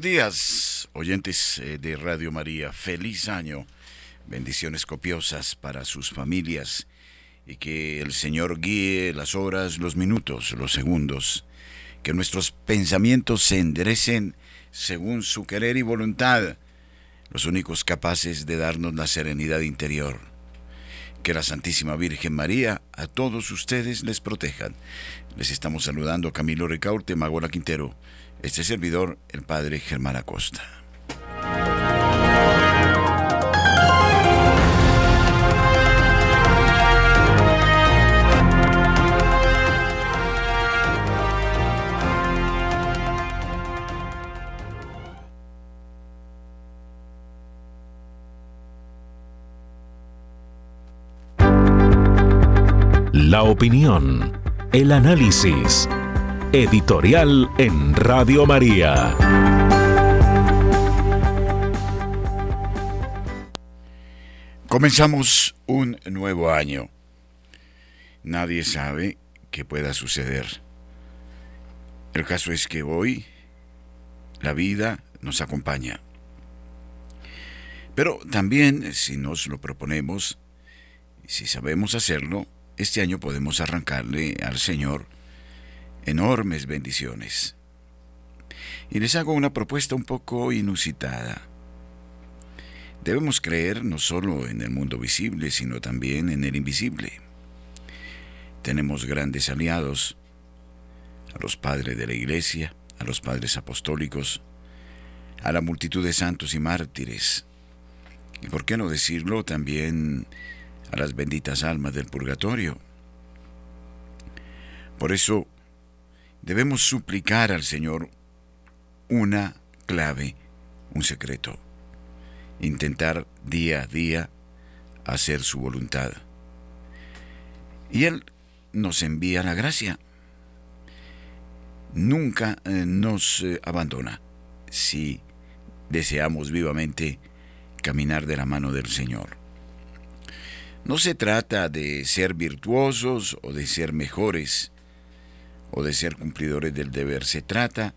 Buenos días, oyentes eh, de Radio María. Feliz año. Bendiciones copiosas para sus familias y que el Señor guíe las horas, los minutos, los segundos. Que nuestros pensamientos se enderecen según su querer y voluntad, los únicos capaces de darnos la serenidad interior. Que la Santísima Virgen María a todos ustedes les protejan. Les estamos saludando Camilo Ricaurte, Magola Quintero este servidor, el padre Germán Acosta. La opinión, el análisis Editorial en Radio María. Comenzamos un nuevo año. Nadie sabe qué pueda suceder. El caso es que hoy la vida nos acompaña. Pero también, si nos lo proponemos, si sabemos hacerlo, este año podemos arrancarle al Señor enormes bendiciones. Y les hago una propuesta un poco inusitada. Debemos creer no solo en el mundo visible, sino también en el invisible. Tenemos grandes aliados, a los padres de la Iglesia, a los padres apostólicos, a la multitud de santos y mártires, y por qué no decirlo también a las benditas almas del purgatorio. Por eso debemos suplicar al Señor una clave, un secreto. Intentar día a día hacer su voluntad. Y Él nos envía la gracia. Nunca eh, nos eh, abandona si deseamos vivamente caminar de la mano del Señor. No se trata de ser virtuosos o de ser mejores, o de ser cumplidores del deber. Se trata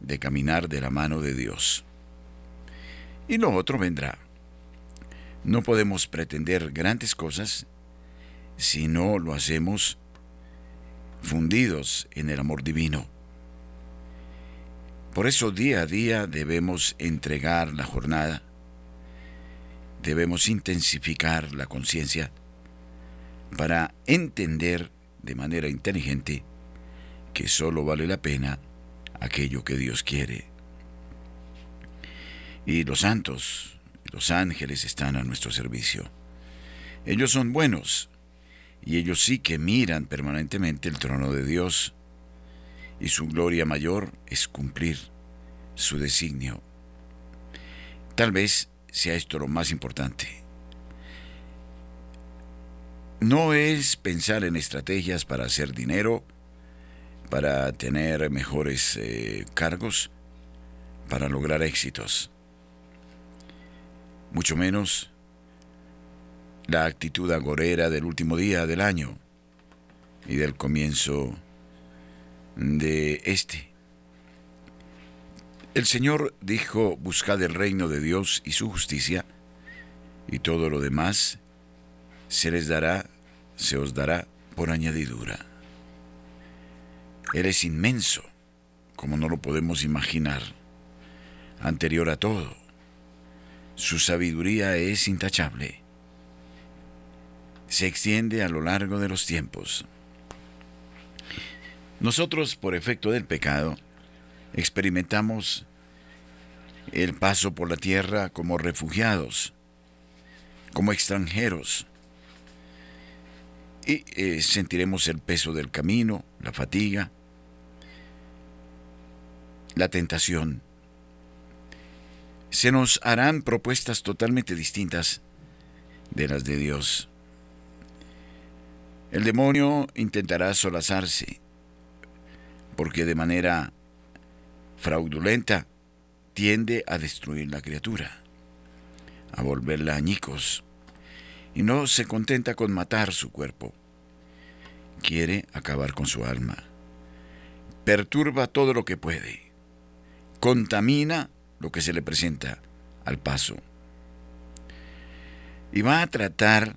de caminar de la mano de Dios. Y lo otro vendrá. No podemos pretender grandes cosas si no lo hacemos fundidos en el amor divino. Por eso día a día debemos entregar la jornada, debemos intensificar la conciencia para entender de manera inteligente que solo vale la pena aquello que Dios quiere. Y los santos, los ángeles están a nuestro servicio. Ellos son buenos y ellos sí que miran permanentemente el trono de Dios y su gloria mayor es cumplir su designio. Tal vez sea esto lo más importante. No es pensar en estrategias para hacer dinero, para tener mejores eh, cargos, para lograr éxitos. Mucho menos la actitud agorera del último día del año y del comienzo de este. El Señor dijo, buscad el reino de Dios y su justicia, y todo lo demás se les dará, se os dará por añadidura. Él es inmenso, como no lo podemos imaginar, anterior a todo. Su sabiduría es intachable. Se extiende a lo largo de los tiempos. Nosotros, por efecto del pecado, experimentamos el paso por la tierra como refugiados, como extranjeros, y eh, sentiremos el peso del camino, la fatiga, la tentación. Se nos harán propuestas totalmente distintas de las de Dios. El demonio intentará solazarse, porque de manera fraudulenta tiende a destruir la criatura, a volverla añicos, y no se contenta con matar su cuerpo, quiere acabar con su alma, perturba todo lo que puede, contamina lo que se le presenta al paso, y va a tratar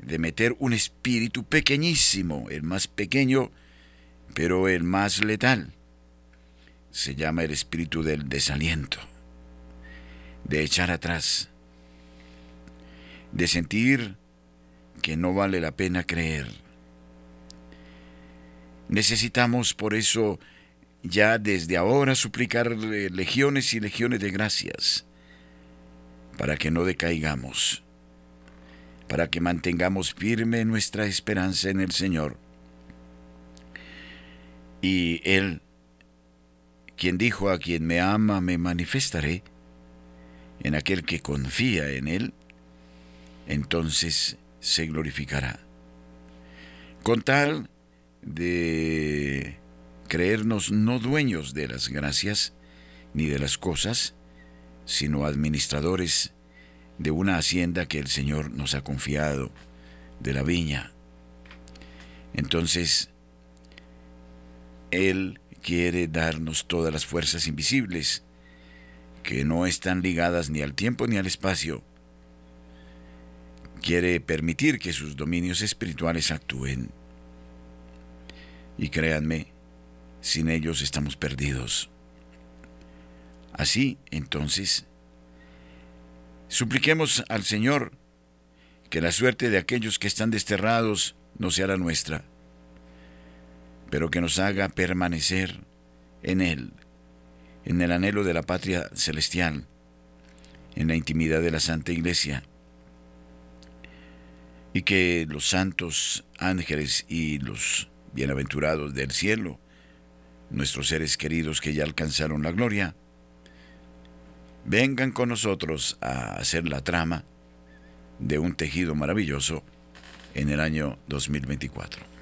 de meter un espíritu pequeñísimo, el más pequeño, pero el más letal. Se llama el espíritu del desaliento, de echar atrás, de sentir que no vale la pena creer. Necesitamos por eso ya desde ahora suplicar legiones y legiones de gracias para que no decaigamos para que mantengamos firme nuestra esperanza en el Señor. Y Él, quien dijo a quien me ama, me manifestaré, en aquel que confía en Él, entonces se glorificará. Con tal de creernos no dueños de las gracias ni de las cosas, sino administradores de una hacienda que el Señor nos ha confiado, de la viña. Entonces, Él quiere darnos todas las fuerzas invisibles, que no están ligadas ni al tiempo ni al espacio. Quiere permitir que sus dominios espirituales actúen. Y créanme, sin ellos estamos perdidos. Así, entonces, Supliquemos al Señor que la suerte de aquellos que están desterrados no sea la nuestra, pero que nos haga permanecer en Él, en el anhelo de la patria celestial, en la intimidad de la Santa Iglesia, y que los santos ángeles y los bienaventurados del cielo, nuestros seres queridos que ya alcanzaron la gloria, vengan con nosotros a hacer la trama de un tejido maravilloso en el año 2024.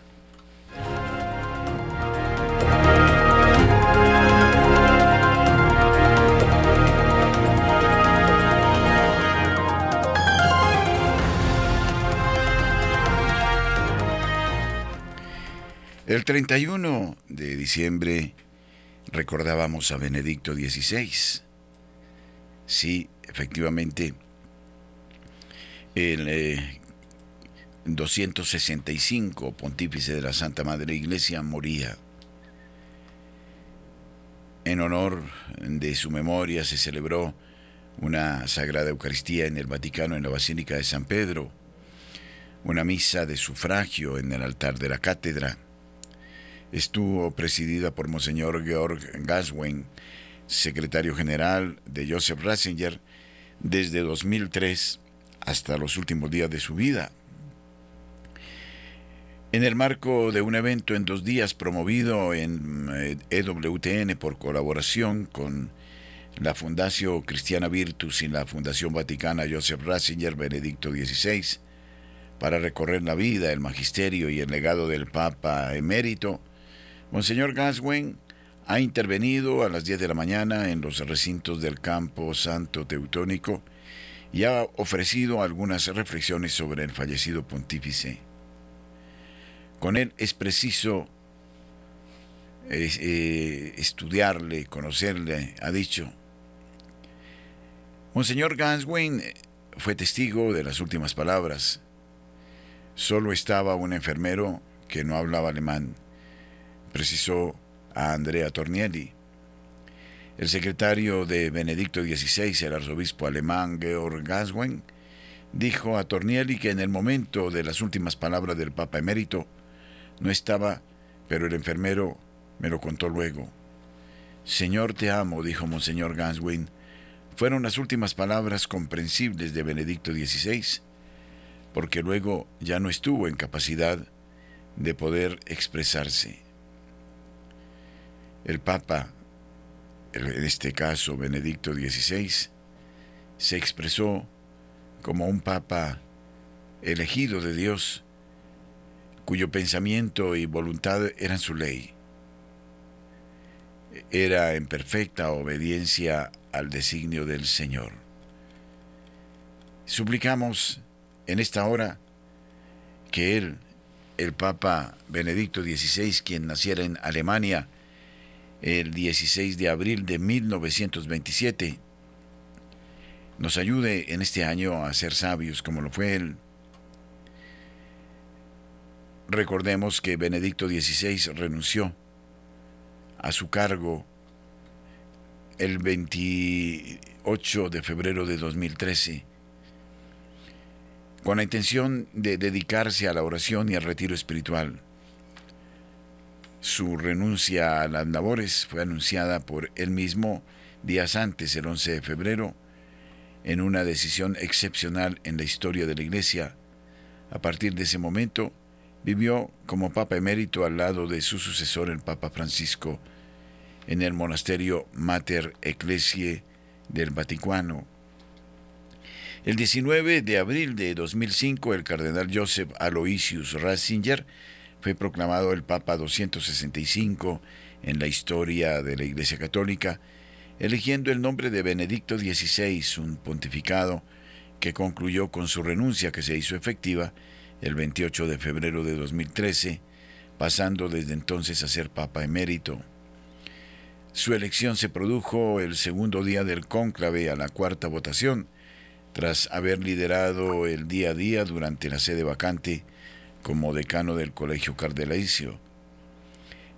El 31 de diciembre recordábamos a Benedicto XVI Sí, efectivamente, el 265 eh, pontífice de la Santa Madre Iglesia moría. En honor de su memoria se celebró una Sagrada Eucaristía en el Vaticano, en la Basílica de San Pedro, una misa de sufragio en el altar de la cátedra. Estuvo presidida por Monseñor Georg Gaswen, secretario general de Joseph Ratzinger desde 2003 hasta los últimos días de su vida. En el marco de un evento en dos días promovido en EWTN eh, e por colaboración con la Fundación Cristiana Virtus y la Fundación Vaticana Joseph Ratzinger Benedicto XVI, para recorrer la vida, el magisterio y el legado del Papa emérito, Monseñor Gaswen ha intervenido a las 10 de la mañana en los recintos del campo santo teutónico y ha ofrecido algunas reflexiones sobre el fallecido pontífice. Con él es preciso eh, estudiarle, conocerle, ha dicho. Monseñor Ganswein fue testigo de las últimas palabras. Solo estaba un enfermero que no hablaba alemán. Precisó a Andrea Tornielli. El secretario de Benedicto XVI, el arzobispo alemán Georg Gaswen, dijo a Tornielli que en el momento de las últimas palabras del Papa emérito no estaba, pero el enfermero me lo contó luego. Señor, te amo, dijo Monseñor Gaswen. Fueron las últimas palabras comprensibles de Benedicto XVI, porque luego ya no estuvo en capacidad de poder expresarse. El Papa, en este caso Benedicto XVI, se expresó como un Papa elegido de Dios, cuyo pensamiento y voluntad eran su ley. Era en perfecta obediencia al designio del Señor. Suplicamos en esta hora que Él, el Papa Benedicto XVI, quien naciera en Alemania el 16 de abril de 1927, nos ayude en este año a ser sabios como lo fue Él. Recordemos que Benedicto XVI renunció a su cargo el 28 de febrero de 2013 con la intención de dedicarse a la oración y al retiro espiritual. Su renuncia a las labores fue anunciada por él mismo días antes, el 11 de febrero, en una decisión excepcional en la historia de la Iglesia. A partir de ese momento, vivió como Papa emérito al lado de su sucesor, el Papa Francisco, en el monasterio Mater Ecclesiae del Vaticano, el 19 de abril de 2005, el cardenal Joseph Aloysius Ratzinger fue proclamado el Papa 265 en la historia de la Iglesia Católica, eligiendo el nombre de Benedicto XVI, un pontificado que concluyó con su renuncia que se hizo efectiva el 28 de febrero de 2013, pasando desde entonces a ser Papa emérito. Su elección se produjo el segundo día del cónclave a la cuarta votación, tras haber liderado el día a día durante la sede vacante como decano del Colegio Cardelaisio.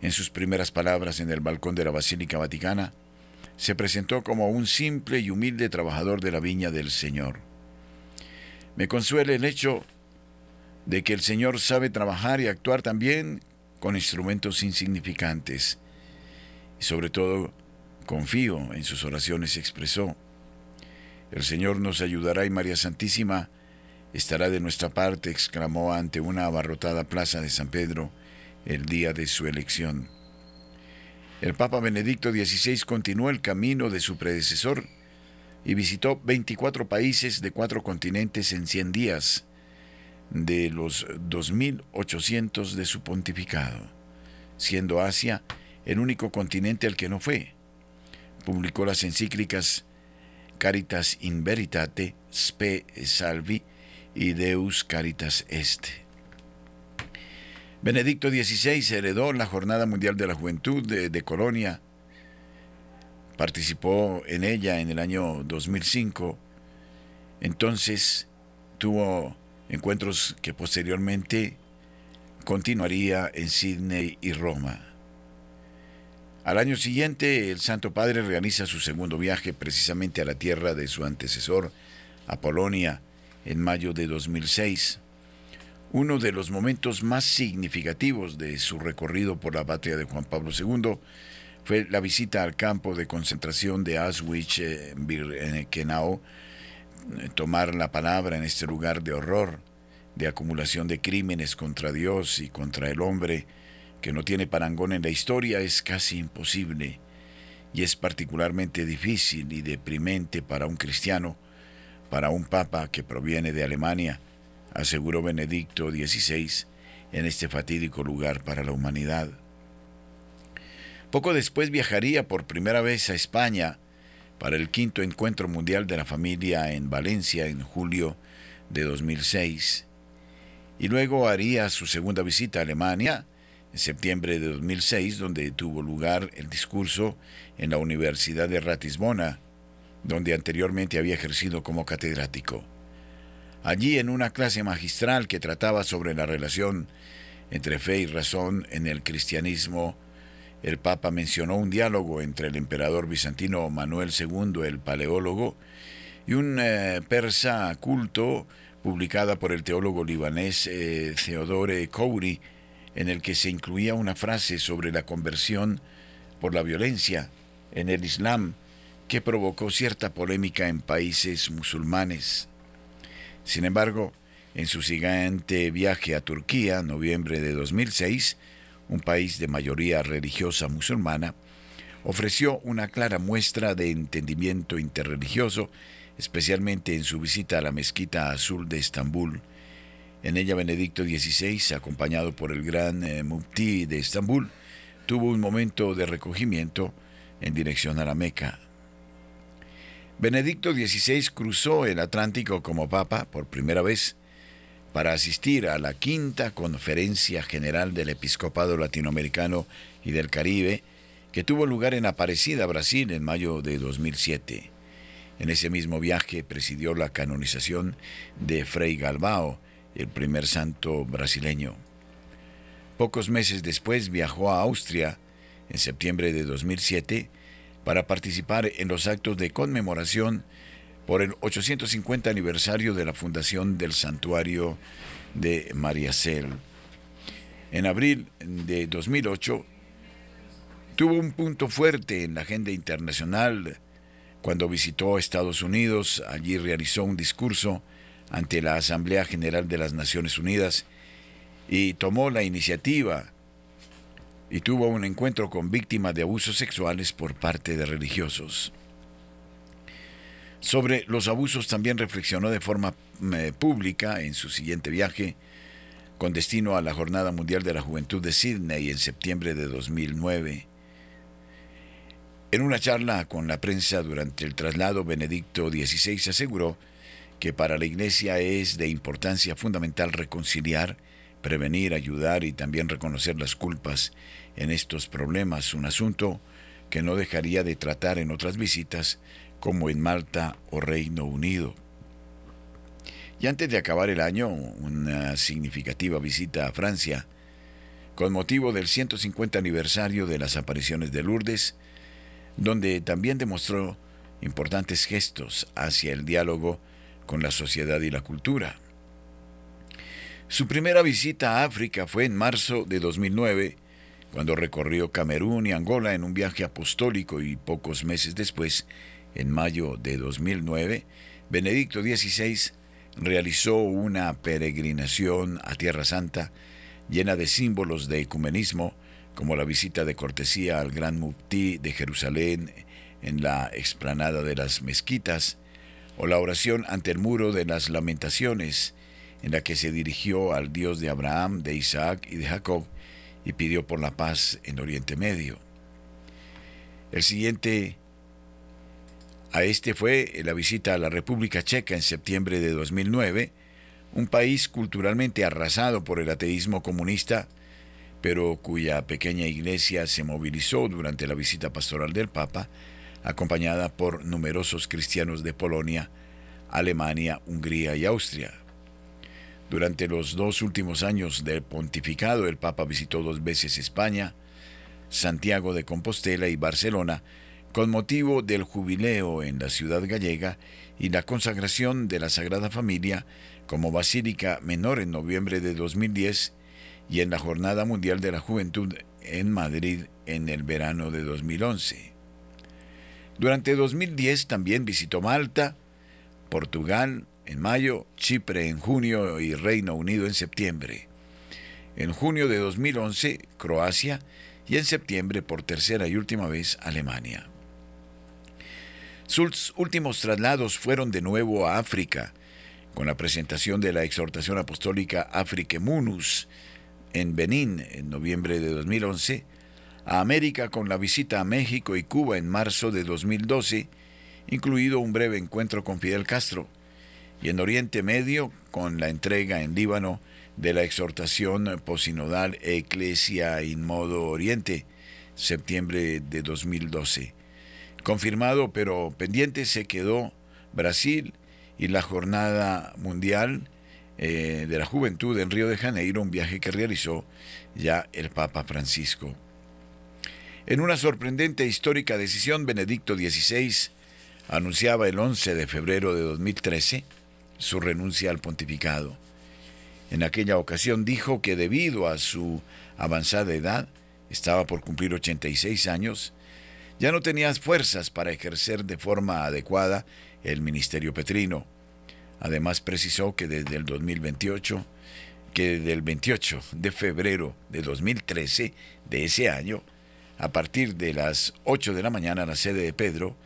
En sus primeras palabras en el balcón de la Basílica Vaticana, se presentó como un simple y humilde trabajador de la viña del Señor. Me consuela el hecho de que el Señor sabe trabajar y actuar también con instrumentos insignificantes. Y sobre todo, confío en sus oraciones, expresó. El Señor nos ayudará y María Santísima estará de nuestra parte, exclamó ante una abarrotada plaza de San Pedro el día de su elección. El Papa Benedicto XVI continuó el camino de su predecesor y visitó 24 países de cuatro continentes en 100 días, de los 2.800 de su pontificado, siendo Asia el único continente al que no fue. Publicó las encíclicas Caritas in Veritate, Spe Salvi y Deus Caritas Est. Benedicto XVI heredó la Jornada Mundial de la Juventud de, de Colonia. Participó en ella en el año 2005. Entonces tuvo encuentros que posteriormente continuaría en Sydney y Roma. Al año siguiente, el Santo Padre realiza su segundo viaje precisamente a la tierra de su antecesor, a Polonia, en mayo de 2006. Uno de los momentos más significativos de su recorrido por la patria de Juan Pablo II fue la visita al campo de concentración de Auschwitz-Birkenau, eh, tomar la palabra en este lugar de horror, de acumulación de crímenes contra Dios y contra el hombre, que no tiene parangón en la historia es casi imposible y es particularmente difícil y deprimente para un cristiano, para un papa que proviene de Alemania, aseguró Benedicto XVI en este fatídico lugar para la humanidad. Poco después viajaría por primera vez a España para el quinto encuentro mundial de la familia en Valencia en julio de 2006 y luego haría su segunda visita a Alemania en septiembre de 2006, donde tuvo lugar el discurso en la Universidad de Ratisbona, donde anteriormente había ejercido como catedrático. Allí, en una clase magistral que trataba sobre la relación entre fe y razón en el cristianismo, el Papa mencionó un diálogo entre el emperador bizantino Manuel II, el paleólogo, y un eh, persa culto publicada por el teólogo libanés eh, Theodore Kouri en el que se incluía una frase sobre la conversión por la violencia en el Islam que provocó cierta polémica en países musulmanes. Sin embargo, En su siguiente viaje a Turquía, noviembre de 2006, un país de mayoría religiosa musulmana, ofreció una clara muestra de entendimiento interreligioso, especialmente en su visita a la mezquita azul de Estambul. En ella Benedicto XVI, acompañado por el gran eh, de Estambul, tuvo un momento de recogimiento en dirección a la Meca. Benedicto XVI cruzó el Atlántico como papa por primera vez para asistir a la quinta Conferencia General del Episcopado Latinoamericano y del Caribe, que tuvo lugar en Aparecida, Brasil, en mayo de 2007. En ese mismo viaje presidió la canonización de Frei Galbao, el primer santo brasileño. Pocos meses después viajó a Austria, en septiembre de 2007, para participar en los actos de conmemoración por el 850 aniversario de la fundación del santuario de Mariacel. En abril de 2008 tuvo un punto fuerte en la agenda internacional cuando visitó Estados Unidos. Allí realizó un discurso ante la Asamblea General de las Naciones Unidas y tomó la iniciativa y tuvo un encuentro con víctimas de abusos sexuales por parte de religiosos. Sobre los abusos también reflexionó de forma eh, pública en su siguiente viaje, con destino a la Jornada Mundial de la Juventud de Sydney en septiembre de 2009. En una charla con la prensa durante el traslado, Benedicto XVI aseguró que para la Iglesia es de importancia fundamental reconciliar, prevenir, ayudar y también reconocer las culpas en estos problemas, un asunto que no dejaría de tratar en otras visitas como en Malta o Reino Unido. Y antes de acabar el año, una significativa visita a Francia, con motivo del 150 aniversario de las apariciones de Lourdes, donde también demostró importantes gestos hacia el diálogo con la sociedad y la cultura. Su primera visita a África fue en marzo de 2009, cuando recorrió Camerún y Angola en un viaje apostólico y pocos meses después en mayo de 2009, Benedicto XVI realizó una peregrinación a Tierra Santa llena de símbolos de ecumenismo, como la visita de cortesía al Gran Mufti de Jerusalén en la explanada de las mezquitas, o la oración ante el muro de las lamentaciones, en la que se dirigió al Dios de Abraham, de Isaac y de Jacob, y pidió por la paz en Oriente Medio. El siguiente a este fue la visita a la República Checa en septiembre de 2009, un país culturalmente arrasado por el ateísmo comunista, pero cuya pequeña iglesia se movilizó durante la visita pastoral del Papa, acompañada por numerosos cristianos de Polonia, Alemania, Hungría y Austria. Durante los dos últimos años del pontificado, el Papa visitó dos veces España, Santiago de Compostela y Barcelona, con motivo del jubileo en la ciudad gallega y la consagración de la Sagrada Familia como Basílica Menor en noviembre de 2010 y en la Jornada Mundial de la Juventud en Madrid en el verano de 2011. Durante 2010 también visitó Malta, Portugal en mayo, Chipre en junio y Reino Unido en septiembre. En junio de 2011, Croacia y en septiembre por tercera y última vez Alemania. Sus últimos traslados fueron de nuevo a África, con la presentación de la exhortación apostólica Afrique Munus en Benín en noviembre de 2011, a América con la visita a México y Cuba en marzo de 2012, incluido un breve encuentro con Fidel Castro, y en Oriente Medio con la entrega en Líbano de la exhortación posinodal Ecclesia in Modo Oriente, septiembre de 2012. Confirmado pero pendiente se quedó Brasil y la Jornada Mundial eh, de la Juventud en Río de Janeiro, un viaje que realizó ya el Papa Francisco. En una sorprendente e histórica decisión, Benedicto XVI anunciaba el 11 de febrero de 2013 su renuncia al pontificado. En aquella ocasión dijo que debido a su avanzada edad, estaba por cumplir 86 años, ya no tenía fuerzas para ejercer de forma adecuada el ministerio petrino. Además precisó que desde el 2028, que desde el 28 de febrero de 2013 de ese año, a partir de las 8 de la mañana la sede de Pedro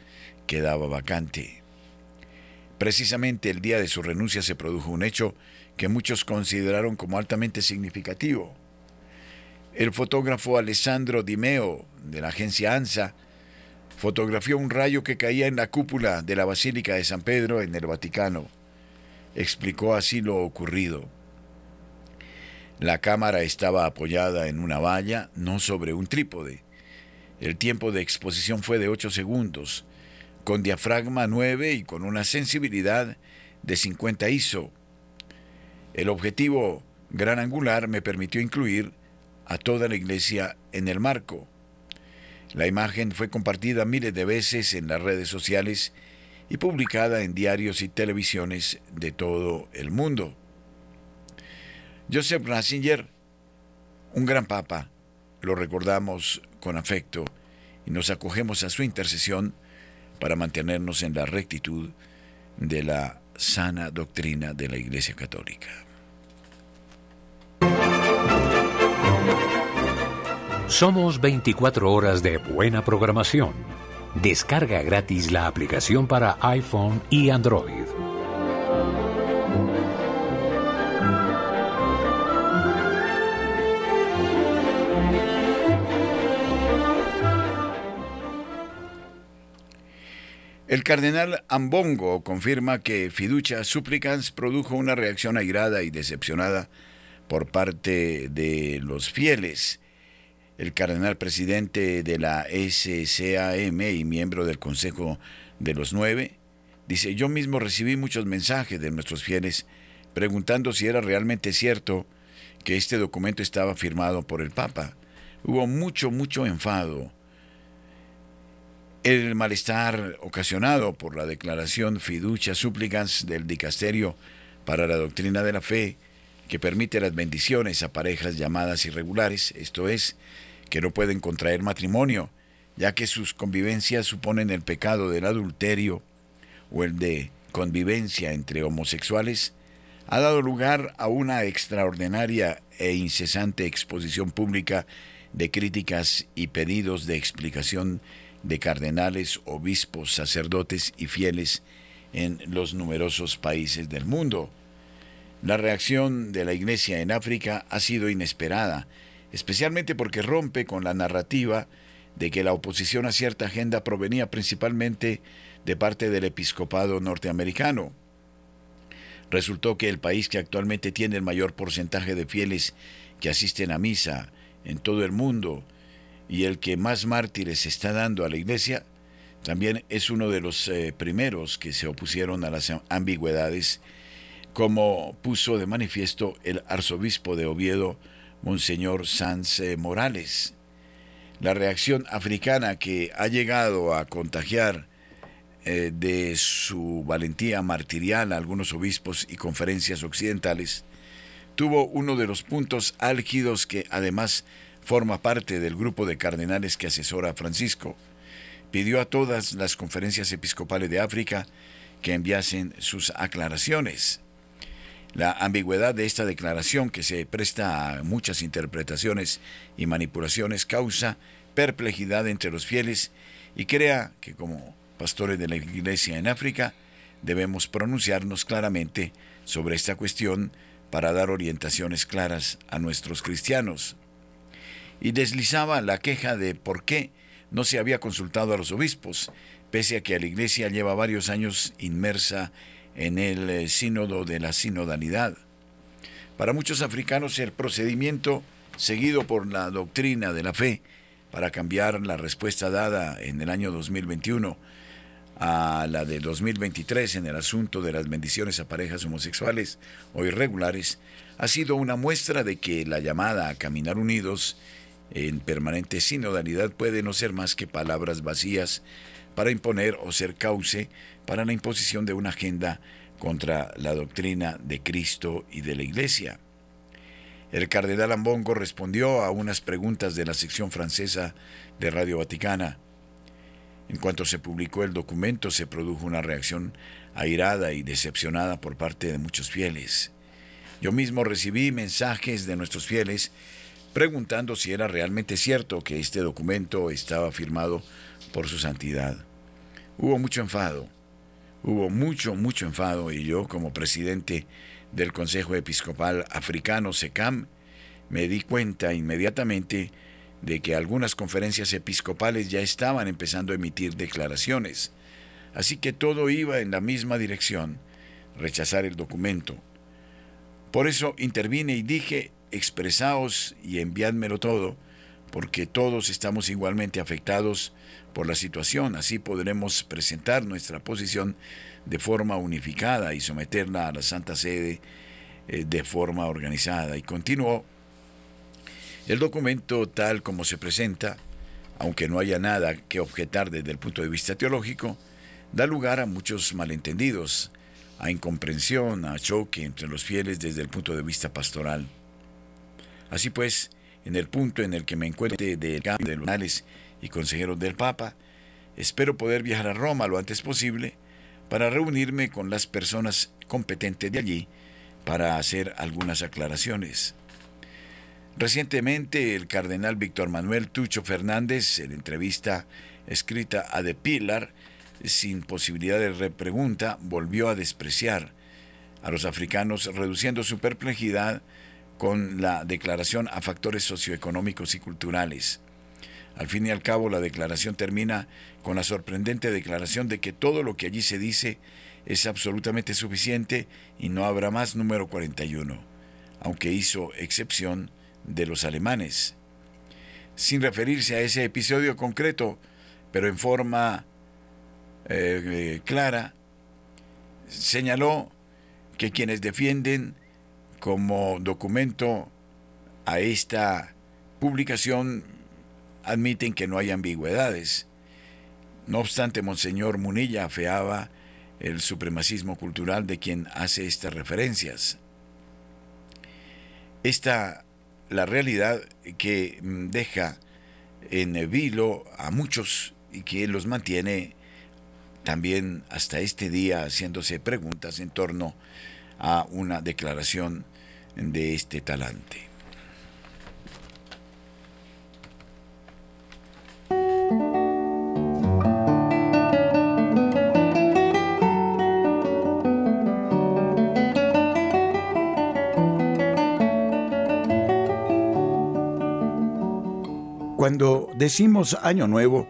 quedaba vacante. Precisamente el día de su renuncia se produjo un hecho que muchos consideraron como altamente significativo. El fotógrafo Alessandro Dimeo, de la agencia ANSA, fotografió un rayo que caía en la cúpula de la Basílica de San Pedro en el Vaticano. Explicó así lo ocurrido. La cámara estaba apoyada en una valla, no sobre un trípode. El tiempo de exposición fue de 8 segundos, con diafragma 9 y con una sensibilidad de 50 ISO. El objetivo gran angular me permitió incluir a toda la iglesia en el marco. La imagen fue compartida miles de veces en las redes sociales y publicada en diarios y televisiones de todo el mundo. Joseph Ratzinger, un gran papa, lo recordamos con afecto y nos acogemos a su intercesión para mantenernos en la rectitud de la sana doctrina de la Iglesia Católica. Somos 24 horas de buena programación. Descarga gratis la aplicación para iPhone y Android. El cardenal Ambongo confirma que Fiducia Supplicans produjo una reacción airada y decepcionada por parte de los fieles. El cardenal presidente de la SCAM y miembro del Consejo de los Nueve dice, yo mismo recibí muchos mensajes de nuestros fieles preguntando si era realmente cierto que este documento estaba firmado por el Papa. Hubo mucho, mucho enfado el malestar ocasionado por la declaración fiducia súplicas del dicasterio para la doctrina de la fe, que permite las bendiciones a parejas llamadas irregulares, esto es, que no pueden contraer matrimonio, ya que sus convivencias suponen el pecado del adulterio o el de convivencia entre homosexuales, ha dado lugar a una extraordinaria e incesante exposición pública de críticas y pedidos de explicación de cardenales, obispos, sacerdotes y fieles en los numerosos países del mundo. La reacción de la Iglesia en África ha sido inesperada, especialmente porque rompe con la narrativa de que la oposición a cierta agenda provenía principalmente de parte del episcopado norteamericano. Resultó que el país que actualmente tiene el mayor porcentaje de fieles que asisten a misa en todo el mundo y el que más mártires está dando a la Iglesia, también es uno de los eh, primeros que se opusieron a las ambigüedades, como puso de manifiesto el arzobispo de Oviedo, Monseñor Sanz eh, Morales. La reacción africana que ha llegado a contagiar eh, de su valentía martirial a algunos obispos y conferencias occidentales, tuvo uno de los puntos álgidos que además forma parte del grupo de cardenales que asesora a Francisco. Pidió a todas las conferencias episcopales de África que enviasen sus aclaraciones. La ambigüedad de esta declaración, que se presta a muchas interpretaciones y manipulaciones, causa perplejidad entre los fieles y crea que como pastores de la Iglesia en África debemos pronunciarnos claramente sobre esta cuestión para dar orientaciones claras a nuestros cristianos y deslizaba la queja de por qué no se había consultado a los obispos, pese a que la Iglesia lleva varios años inmersa en el eh, sínodo de la sinodalidad. Para muchos africanos el procedimiento seguido por la doctrina de la fe para cambiar la respuesta dada en el año 2021 a la de 2023 en el asunto de las bendiciones a parejas homosexuales o irregulares ha sido una muestra de que la llamada a caminar unidos en permanente sinodalidad puede no ser más que palabras vacías para imponer o ser cauce para la imposición de una agenda contra la doctrina de Cristo y de la Iglesia. El cardenal Ambongo respondió a unas preguntas de la sección francesa de Radio Vaticana. En cuanto se publicó el documento se produjo una reacción airada y decepcionada por parte de muchos fieles. Yo mismo recibí mensajes de nuestros fieles preguntando si era realmente cierto que este documento estaba firmado por su santidad. Hubo mucho enfado, hubo mucho, mucho enfado y yo como presidente del Consejo Episcopal Africano SECAM me di cuenta inmediatamente de que algunas conferencias episcopales ya estaban empezando a emitir declaraciones. Así que todo iba en la misma dirección, rechazar el documento. Por eso intervine y dije, expresaos y enviádmelo todo, porque todos estamos igualmente afectados por la situación. Así podremos presentar nuestra posición de forma unificada y someterla a la Santa Sede eh, de forma organizada. Y continuó el documento tal como se presenta, aunque no haya nada que objetar desde el punto de vista teológico, da lugar a muchos malentendidos, a incomprensión, a choque entre los fieles desde el punto de vista pastoral. Así pues, en el punto en el que me encuentre del cambio de lunales y consejeros del Papa, espero poder viajar a Roma lo antes posible para reunirme con las personas competentes de allí para hacer algunas aclaraciones. Recientemente, el cardenal Víctor Manuel Tucho Fernández, en entrevista escrita a De Pilar, sin posibilidad de repregunta, volvió a despreciar a los africanos, reduciendo su perplejidad con la declaración a factores socioeconómicos y culturales. Al fin y al cabo, la declaración termina con la sorprendente declaración de que todo lo que allí se dice es absolutamente suficiente y no habrá más número 41, aunque hizo excepción de los alemanes, sin referirse a ese episodio concreto, pero en forma eh, eh, clara, señaló que quienes defienden como documento a esta publicación admiten que no hay ambigüedades. No obstante, Monseñor Munilla afeaba el supremacismo cultural de quien hace estas referencias. Esta la realidad que mm, deja en vilo a muchos y que los mantiene también hasta este día haciéndose preguntas en torno a una declaración de este talante. Cuando decimos año nuevo,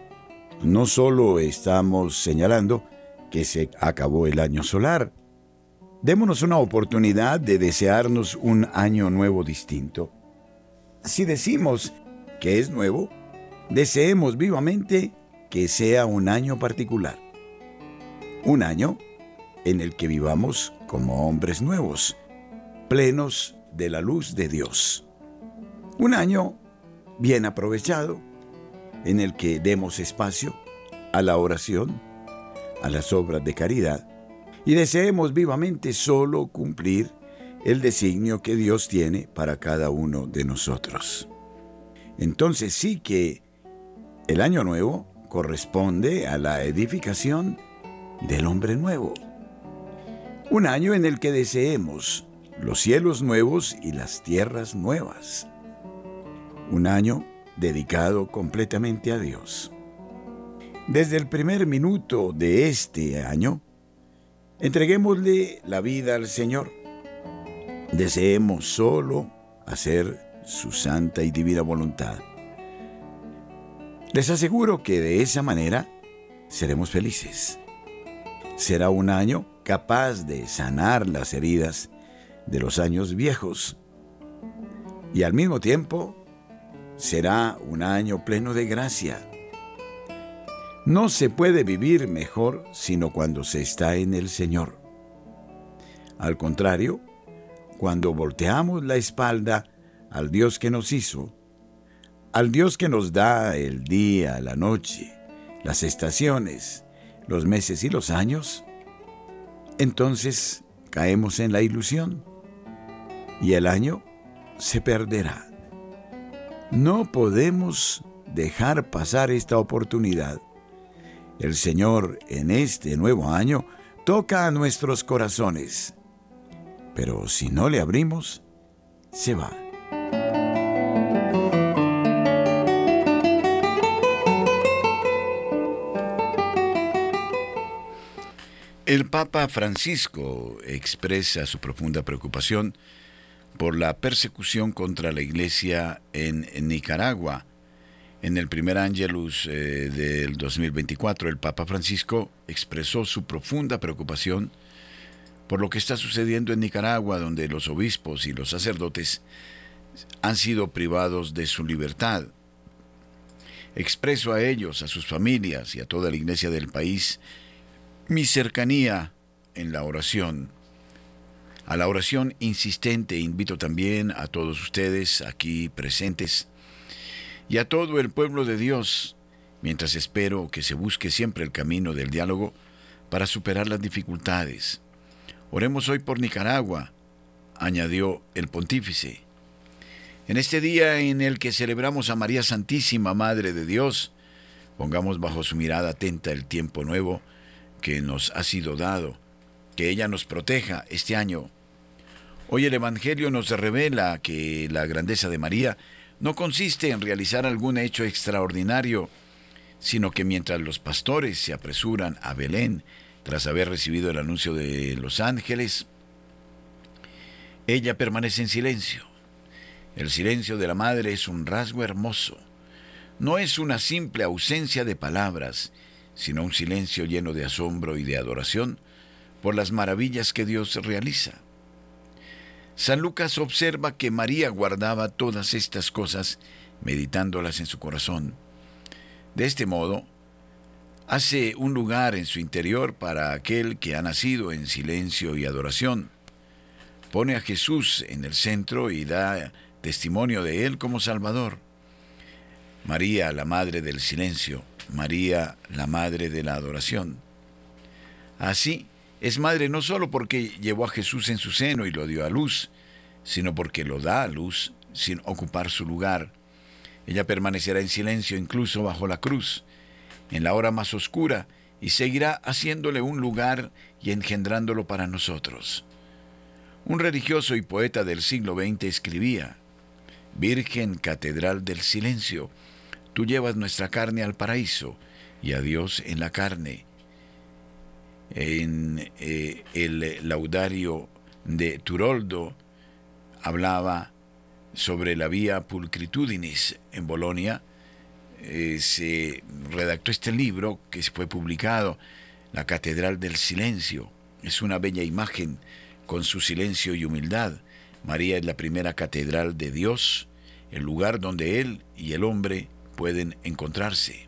no solo estamos señalando que se acabó el año solar, démonos una oportunidad de desearnos un año nuevo distinto. Si decimos que es nuevo, deseemos vivamente que sea un año particular. Un año en el que vivamos como hombres nuevos, plenos de la luz de Dios. Un año bien aprovechado, en el que demos espacio a la oración, a las obras de caridad, y deseemos vivamente solo cumplir el designio que Dios tiene para cada uno de nosotros. Entonces sí que el año nuevo corresponde a la edificación del hombre nuevo. Un año en el que deseemos los cielos nuevos y las tierras nuevas un año dedicado completamente a Dios. Desde el primer minuto de este año, entreguémosle la vida al Señor. Deseemos solo hacer su santa y divina voluntad. Les aseguro que de esa manera seremos felices. Será un año capaz de sanar las heridas de los años viejos y al mismo tiempo será un año pleno de gracia. No se puede vivir mejor sino cuando se está en el Señor. Al contrario, cuando volteamos la espalda al Dios que nos hizo, al Dios que nos da el día, la noche, las estaciones, los meses y los años, entonces caemos en la ilusión y el año se perderá. No podemos dejar pasar esta oportunidad. El Señor en este nuevo año toca a nuestros corazones. Pero si no le abrimos, se va. El Papa Francisco expresa su profunda preocupación por la persecución contra la Iglesia en, Nicaragua. En el primer Angelus eh, del 2024, el Papa Francisco expresó su profunda preocupación por lo que está sucediendo en Nicaragua, donde los obispos y los sacerdotes han sido privados de su libertad. Expreso a ellos, a sus familias y a toda la iglesia del país mi cercanía en la oración. A la oración insistente invito también a todos ustedes aquí presentes y a todo el pueblo de Dios, mientras espero que se busque siempre el camino del diálogo para superar las dificultades. Oremos hoy por Nicaragua, añadió el pontífice. En este día en el que celebramos a María Santísima, Madre de Dios, pongamos bajo su mirada atenta el tiempo nuevo, que nos ha sido dado, que ella nos proteja este año. Hoy el Evangelio nos revela que la grandeza de María no consiste en realizar algún hecho extraordinario, sino que mientras los pastores se apresuran a Belén tras haber recibido el anuncio de los ángeles, ella permanece en silencio. El silencio de la madre es un rasgo hermoso. No es una simple ausencia de palabras, sino un silencio lleno de asombro y de adoración por las maravillas que Dios realiza. San Lucas observa que María guardaba todas estas cosas, meditándolas en su corazón. De este modo, hace un lugar en su interior para aquel que ha nacido en silencio y adoración. Pone a Jesús en el centro y da testimonio de él como Salvador. María, la Madre del Silencio, María, la Madre de la Adoración. Así, es madre no solo porque llevó a Jesús en su seno y lo dio a luz, sino porque lo da a luz sin ocupar su lugar. Ella permanecerá en silencio incluso bajo la cruz, en la hora más oscura, y seguirá haciéndole un lugar y engendrándolo para nosotros. Un religioso y poeta del siglo XX escribía, Virgen Catedral del Silencio, Tú llevas nuestra carne al paraíso y a Dios en la carne. En eh, el laudario de Turoldo hablaba sobre la vía Pulcritudinis en Bolonia. Eh, se redactó este libro que fue publicado, La Catedral del Silencio. Es una bella imagen con su silencio y humildad. María es la primera catedral de Dios, el lugar donde Él y el hombre pueden encontrarse.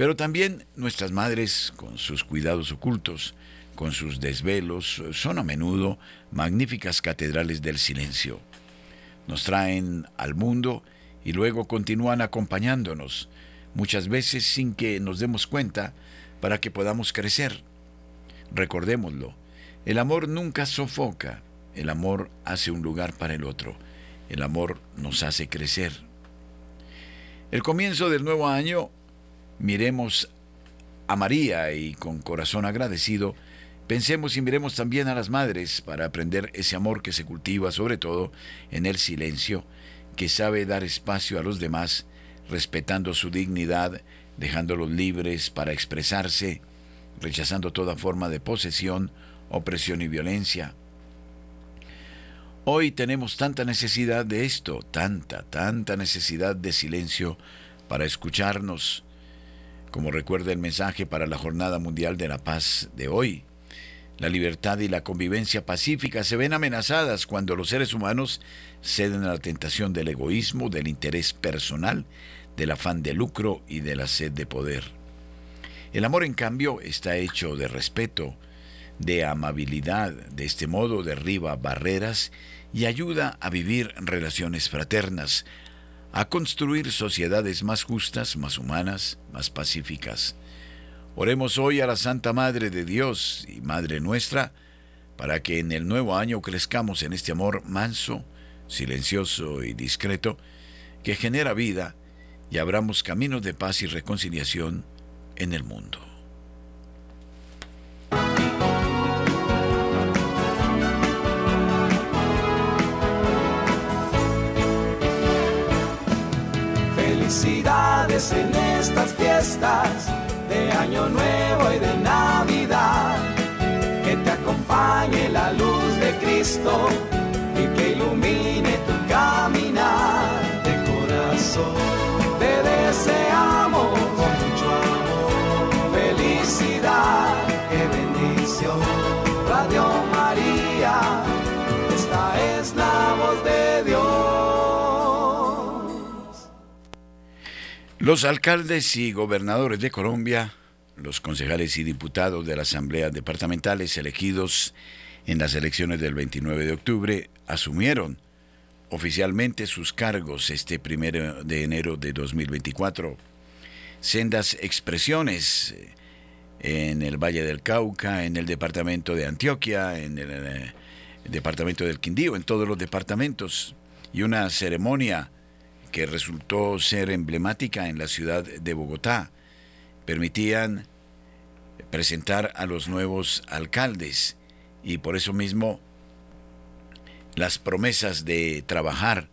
Pero también nuestras madres, con sus cuidados ocultos, con sus desvelos, son a menudo magníficas catedrales del silencio. Nos traen al mundo y luego continúan acompañándonos, muchas veces sin que nos demos cuenta, para que podamos crecer. Recordémoslo, el amor nunca sofoca, el amor hace un lugar para el otro, el amor nos hace crecer. El comienzo del nuevo año, miremos a María y con corazón agradecido, pensemos y miremos también a las madres para aprender ese amor que se cultiva sobre todo en el silencio, que sabe dar espacio a los demás, respetando su dignidad, dejándolos libres para expresarse, rechazando toda forma de posesión, opresión y violencia. Hoy tenemos tanta necesidad de esto, tanta, tanta necesidad de silencio para escucharnos, como recuerda el mensaje para la Jornada Mundial de la Paz de hoy. La libertad y la convivencia pacífica se ven amenazadas cuando los seres humanos ceden a la tentación del egoísmo, del interés personal, del afán de lucro y de la sed de poder. El amor, en cambio, está hecho de respeto, de amabilidad, de este modo derriba barreras y ayuda a vivir relaciones fraternas, a construir sociedades más justas, más humanas, más pacíficas. Oremos hoy a la Santa Madre de Dios y Madre nuestra, para que en el nuevo año crezcamos en este amor manso, silencioso y discreto, que genera vida y abramos caminos de paz y reconciliación en el mundo. Felicidades en estas fiestas de Año Nuevo y de Navidad. Que te acompañe la luz de Cristo y que ilumine tu caminar de corazón. Te deseamos mucho amor, felicidad, qué bendición. Radio María, esta es la voz de Los alcaldes y gobernadores de Colombia, los concejales y diputados de las asambleas departamentales elegidos en las elecciones del 29 de octubre asumieron oficialmente sus cargos este primero de enero de 2024. Sendas expresiones eh, en el Valle del Cauca, en el departamento de Antioquia, en el, eh, departamento del Quindío, en todos los departamentos, y una ceremonia que resultó ser emblemática en la ciudad de Bogotá. Permitían presentar a los nuevos alcaldes y por eso mismo las promesas de trabajar,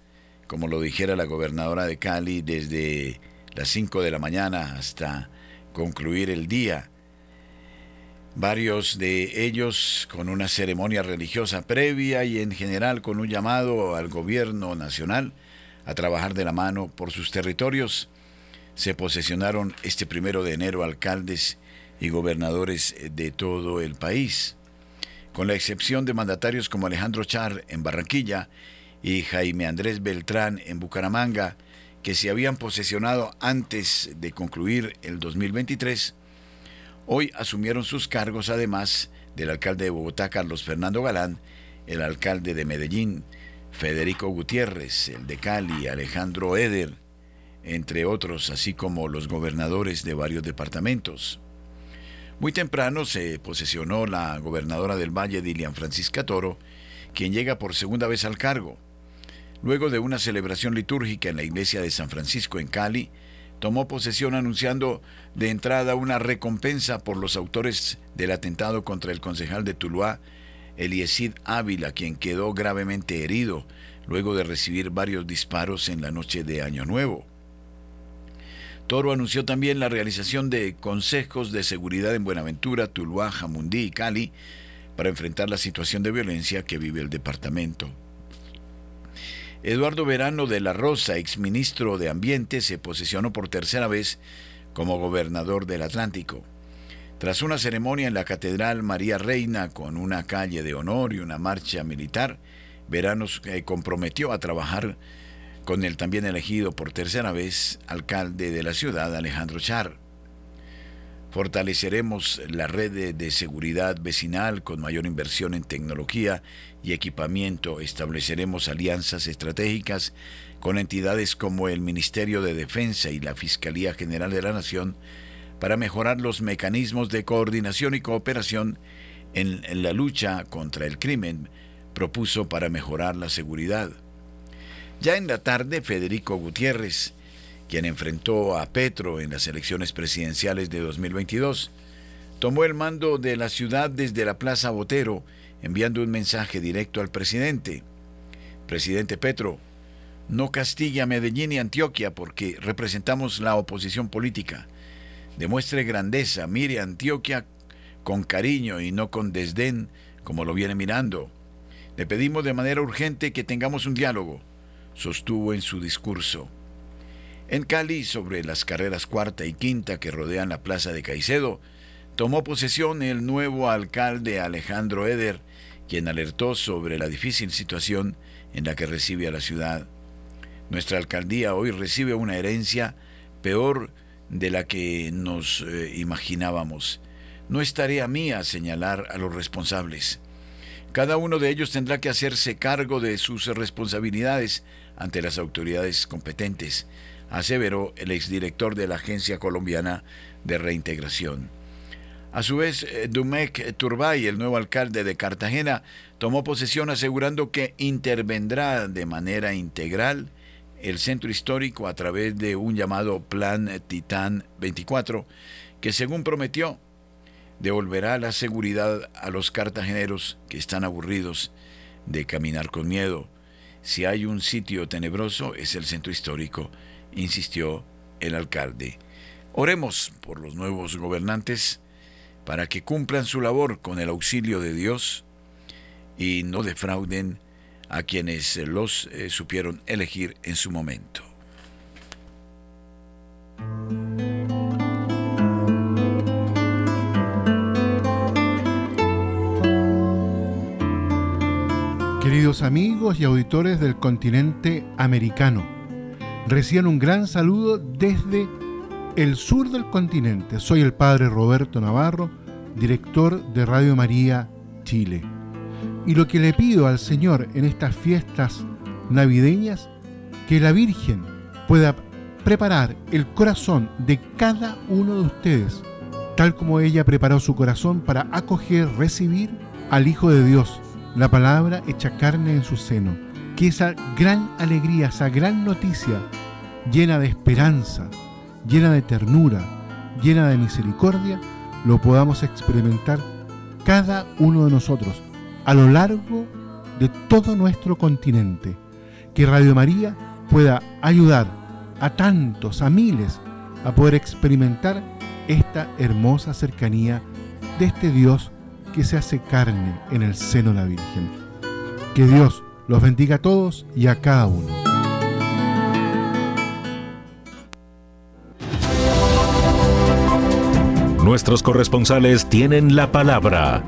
como lo dijera la gobernadora de Cali, desde las 5 de la mañana hasta concluir el día. Varios de ellos con una ceremonia religiosa previa y en general con un llamado al gobierno nacional a trabajar de la mano por sus territorios, se posesionaron este primero de enero alcaldes y gobernadores de todo el país con la excepción de mandatarios como Alejandro Char en Barranquilla y Jaime Andrés Beltrán en Bucaramanga, que se habían posesionado antes de concluir el 2023, hoy asumieron sus cargos además del alcalde de Bogotá, Carlos Fernando Galán, el alcalde de Medellín, Federico Gutiérrez, el de Cali, Alejandro Eder, entre otros, así como los gobernadores de varios departamentos. Muy temprano se posesionó la gobernadora del Valle, Dilian Francisca Toro, quien llega por segunda vez al cargo. Luego de una celebración litúrgica en la iglesia de San Francisco en Cali, tomó posesión anunciando de entrada una recompensa por los autores del atentado contra el concejal de Tuluá, Eliesid Ávila, quien quedó gravemente herido luego de recibir varios disparos en la noche de Año Nuevo. Toro anunció también la realización de consejos de seguridad en Buenaventura, Tuluá, Jamundí y Cali para enfrentar la situación de violencia que vive el departamento. Eduardo Verano de la Rosa, exministro de Ambiente, se posesionó por tercera vez como gobernador del Atlántico. Tras una ceremonia en la Catedral María Reina con una calle de honor y una marcha militar, Verano se comprometió a trabajar con el también elegido por tercera vez alcalde de la ciudad, Alejandro Char. Fortaleceremos la red de, seguridad vecinal con mayor inversión en tecnología y equipamiento. Estableceremos alianzas estratégicas con entidades como el Ministerio de Defensa y la Fiscalía General de la Nación para mejorar los mecanismos de coordinación y cooperación en la lucha contra el crimen, propuso para mejorar la seguridad. Ya en la tarde, Federico Gutiérrez, quien enfrentó a Petro en las elecciones presidenciales de 2022, tomó el mando de la ciudad desde la Plaza Botero, enviando un mensaje directo al presidente. Presidente Petro, no castigue a Medellín y Antioquia porque representamos la oposición política. Demuestre grandeza, mire a Antioquia con cariño y no con desdén como lo viene mirando. Le pedimos de manera urgente que tengamos un diálogo sostuvo en su discurso. En Cali, sobre las carreras cuarta y quinta que rodean la plaza de Caicedo, tomó posesión el nuevo alcalde Alejandro Eder, quien alertó sobre la difícil situación en la que recibe a la ciudad. Nuestra alcaldía hoy recibe una herencia peor de la que nos eh, imaginábamos. No es tarea mía señalar a los responsables. Cada uno de ellos tendrá que hacerse cargo de sus responsabilidades ante las autoridades competentes, aseveró el exdirector de la Agencia Colombiana de Reintegración. A su vez, eh, Dumek Turbay, el nuevo alcalde de Cartagena, tomó posesión asegurando que intervendrá de manera integral el centro histórico a través de un llamado Plan Titán 24, que según prometió, devolverá la seguridad a los cartageneros que están aburridos de caminar con miedo, si hay un sitio tenebroso es el centro histórico insistió el alcalde. Oremos por los nuevos gobernantes para que cumplan su labor con el auxilio de Dios y no defrauden a quienes los eh, supieron elegir en su momento. Queridos amigos y auditores del continente americano, reciban un gran saludo desde el sur del continente. Soy el padre Roberto Navarro, director de Radio María Chile. Y lo que le pido al Señor en estas fiestas navideñas, que la Virgen pueda preparar el corazón de cada uno de ustedes, tal como ella preparó su corazón para acoger, recibir al Hijo de Dios, la palabra hecha carne en su seno. Que esa gran alegría, esa gran noticia, llena de esperanza, llena de ternura, llena de misericordia, lo podamos experimentar cada uno de nosotros a lo largo de todo nuestro continente. Que Radio María pueda ayudar a tantos, a miles, a poder experimentar esta hermosa cercanía de este Dios que se hace carne en el seno de la Virgen. Que Dios los bendiga a todos y a cada uno. Nuestros corresponsales tienen la palabra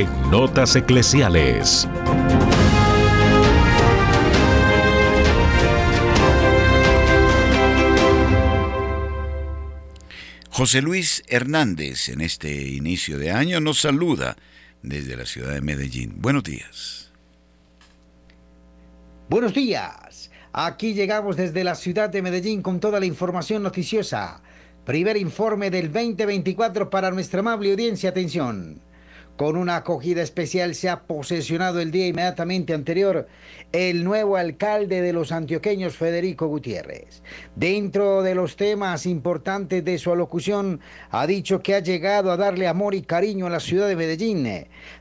en Notas Eclesiales. José Luis Hernández en este inicio de año nos saluda desde la ciudad de Medellín. Buenos días. Buenos días. Aquí llegamos desde la ciudad de Medellín con toda la información noticiosa Primer informe del 2024 para nuestra amable audiencia. Atención. Con una acogida especial se ha posesionado el día inmediatamente anterior el nuevo alcalde de los antioqueños, Federico Gutiérrez. Dentro de los temas importantes de su alocución, ha dicho que ha llegado a darle amor y cariño a la ciudad de Medellín.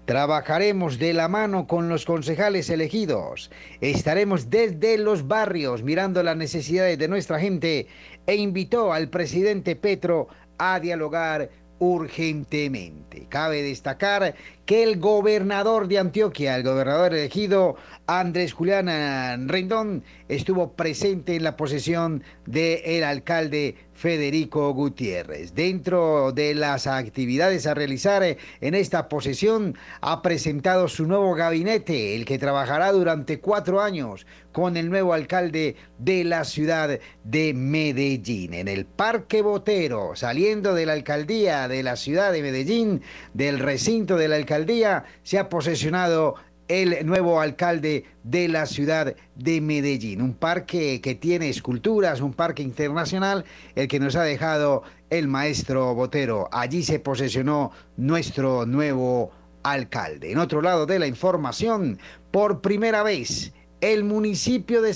Trabajaremos de la mano con los concejales elegidos. Estaremos desde los barrios mirando las necesidades de nuestra gente e invitó al presidente Petro a dialogar urgentemente. Cabe destacar que el gobernador de Antioquia, el gobernador elegido Andrés Julián Rendón, estuvo presente en la posesión del alcalde Federico Gutiérrez. Dentro de las actividades a realizar en esta posesión, ha presentado su nuevo gabinete, el que trabajará durante cuatro años con el nuevo alcalde de la ciudad de Medellín. En el Parque Botero, saliendo de la alcaldía de la ciudad de Medellín, del recinto de la alcaldía, día se ha posesionado el nuevo alcalde de la ciudad de Medellín. Un parque que tiene esculturas, un parque internacional, el que nos ha dejado el maestro Botero. Allí se posesionó nuestro nuevo alcalde. En otro lado de la información, por primera vez el municipio de,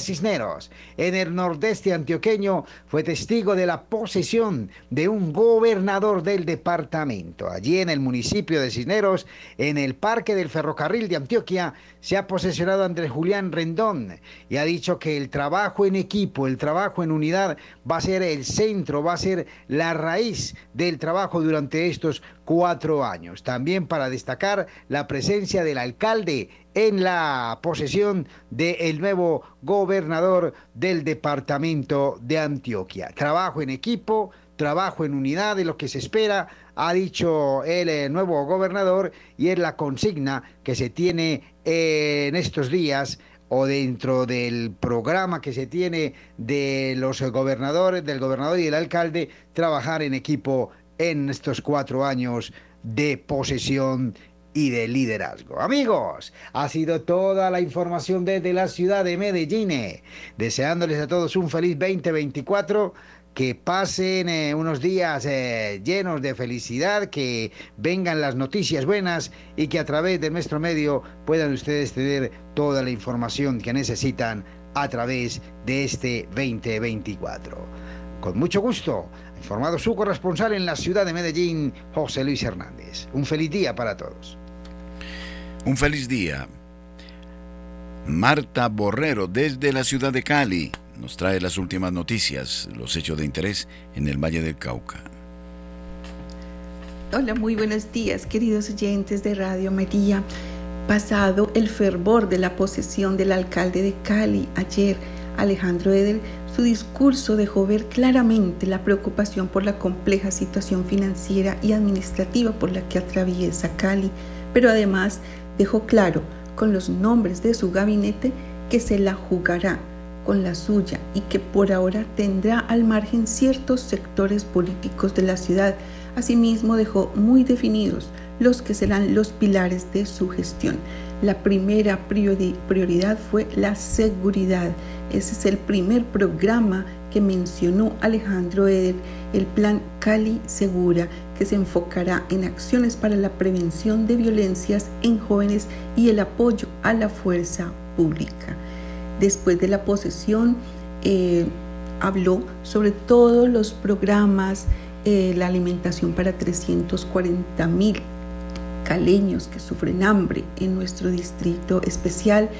Cisneros, en el nordeste antioqueño, fue testigo de la posesión de un gobernador del departamento. Allí en el municipio de Cisneros, en el Parque del Ferrocarril de Antioquia, se ha posesionado Andrés Julián Rendón y ha dicho que el trabajo en equipo, el trabajo en unidad va a ser el centro, va a ser la raíz del trabajo durante estos cuatro años. También para destacar la presencia del alcalde en la posesión del nuevo gobernador del departamento de Antioquia. Trabajo en equipo, trabajo en unidad de lo que se espera, ha dicho el eh, nuevo gobernador, y es la consigna que se tiene en estos días o dentro del programa que se tiene de los gobernadores, del gobernador y del alcalde, trabajar en equipo en estos cuatro años de posesión y de liderazgo. Amigos, ha sido toda la información desde la ciudad de Medellín. Deseándoles a todos un feliz 2024 que pasen eh, unos días eh, llenos de felicidad, que vengan las noticias buenas y que a través de nuestro medio puedan ustedes tener toda la información que necesitan a través de este 2024. Con mucho gusto, informado su corresponsal en la ciudad de Medellín, José Luis Hernández. Un feliz día para todos. Un feliz día. Marta Borrero desde la ciudad de Cali nos trae las últimas noticias, los hechos de interés en el Valle del Cauca. Hola, muy buenos días, queridos oyentes de Radio María. Pasado el fervor de la posesión del alcalde de Cali ayer, Alejandro Eder, su discurso dejó ver claramente la preocupación por la compleja situación financiera y administrativa por la que atraviesa Cali, pero además dejó claro con los nombres de su gabinete que se la jugará con la suya y que por ahora tendrá al margen ciertos sectores políticos de la ciudad. Asimismo dejó muy definidos los que serán los pilares de su gestión. La primera prioridad fue la seguridad. Ese es el primer programa que mencionó Alejandro Eder, el plan Cali Segura, que se enfocará en acciones para la prevención de violencias en jóvenes y el apoyo a la fuerza pública. Después de la posesión, eh, habló sobre todos los programas, eh, la alimentación para 340 mil caleños que sufren hambre en nuestro distrito especial.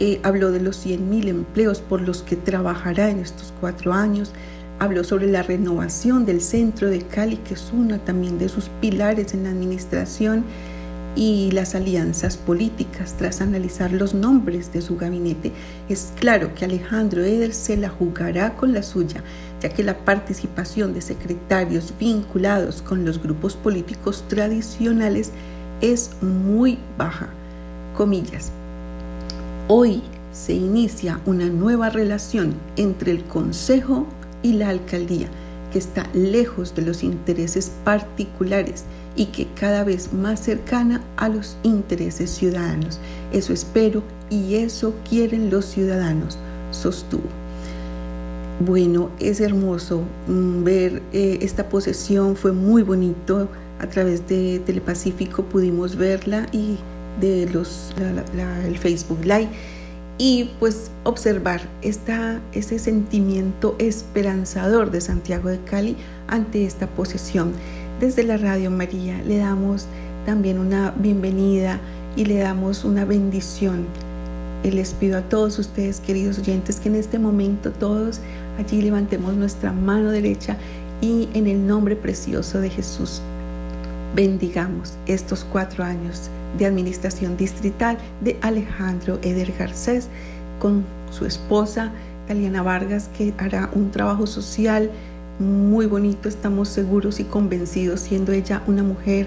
Eh, habló de los 100 mil empleos por los que trabajará en estos cuatro años. Habló sobre la renovación del centro de Cali, que es uno también de sus pilares en la administración y las alianzas políticas tras analizar los nombres de su gabinete. Es claro que Alejandro Eder se la jugará con la suya, ya que la participación de secretarios vinculados con los grupos políticos tradicionales es muy baja. Comillas. Hoy se inicia una nueva relación entre el Consejo y la Alcaldía, que está lejos de los intereses particulares y que cada vez más cercana a los intereses ciudadanos. Eso espero y eso quieren los ciudadanos, sostuvo. Bueno, es hermoso mm, ver eh, esta posesión, fue muy bonito. A través de Telepacífico pudimos verla y de los, el Facebook Live y pues observar esta, ese sentimiento esperanzador de Santiago de Cali ante esta posesión. Desde la Radio María le damos también una bienvenida y le damos una bendición. Y les pido a todos ustedes, queridos oyentes, que en este momento todos allí levantemos nuestra mano derecha y en el nombre precioso de Jesús bendigamos estos cuatro años de administración distrital de Alejandro Eder Garcés con su esposa Taliana Vargas, que hará un trabajo social muy bonito, estamos seguros y convencidos, siendo ella una mujer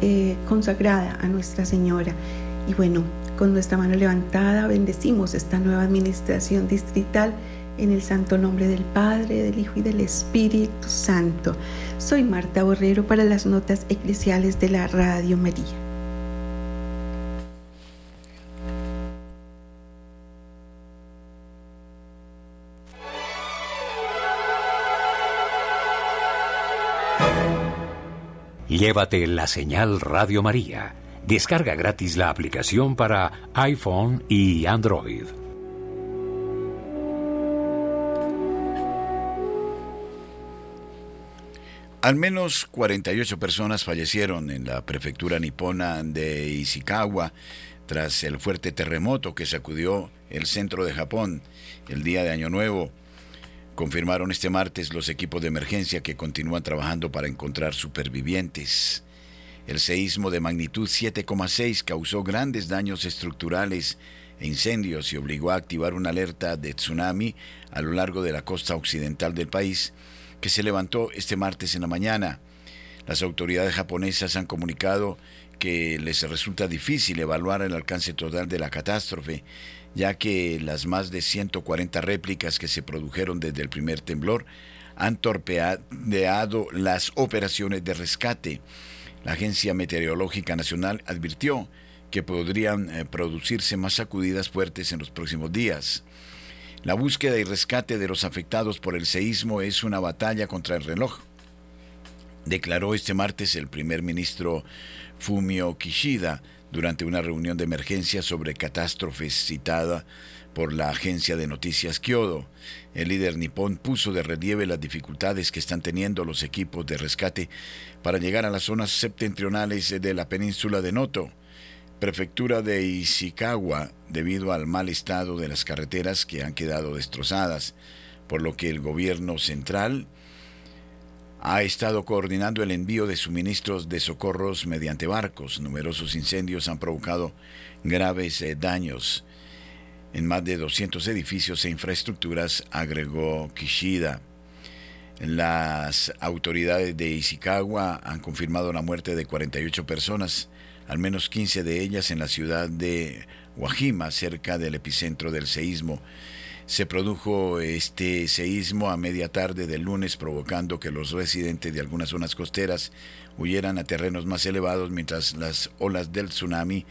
eh, consagrada a Nuestra Señora. Y bueno, con nuestra mano levantada bendecimos esta nueva administración distrital en el santo nombre del Padre, del Hijo y del Espíritu Santo. Soy Marta Borrero para las notas eclesiales de la Radio María. Llévate la señal Radio María. Descarga gratis la aplicación para iPhone y Android. Al menos 48 personas fallecieron en la prefectura nipona de Ishikawa tras el fuerte terremoto que sacudió el centro de Japón el día de Año Nuevo confirmaron este martes los equipos de emergencia que continúan trabajando para encontrar supervivientes. El seísmo de magnitud 7,6 causó grandes daños estructurales e incendios y obligó a activar una alerta de tsunami a lo largo de la costa occidental del país, que se levantó este martes en la mañana. Las autoridades japonesas han comunicado que les resulta difícil evaluar el alcance total de la catástrofe, ya que las más de 140 réplicas que se produjeron desde el primer temblor han torpedeado las operaciones de rescate. La Agencia Meteorológica Nacional advirtió que podrían eh, producirse más sacudidas fuertes en los próximos días. La búsqueda y rescate de los afectados por el seísmo es una batalla contra el reloj, declaró este martes el primer ministro Fumio Kishida durante una reunión de emergencia sobre catástrofes citada por la agencia de noticias Kyodo. El líder nipón puso de relieve las dificultades que están teniendo los equipos de rescate para llegar a las zonas septentrionales de la península de Noto. prefectura de Ishikawa debido al mal estado de las carreteras que han quedado destrozadas, por lo que el gobierno central ha estado coordinando el envío de suministros de socorros mediante barcos. Numerosos incendios han provocado graves eh, daños en más de 200 edificios e infraestructuras, agregó Kishida. Las autoridades de Ishikawa han confirmado la muerte de 48 personas, al menos 15 de ellas en la ciudad de Wajima, cerca del epicentro del seísmo. Se produjo este seísmo a media tarde del lunes, provocando que los residentes de algunas zonas costeras huyeran a terrenos más elevados mientras las olas del tsunami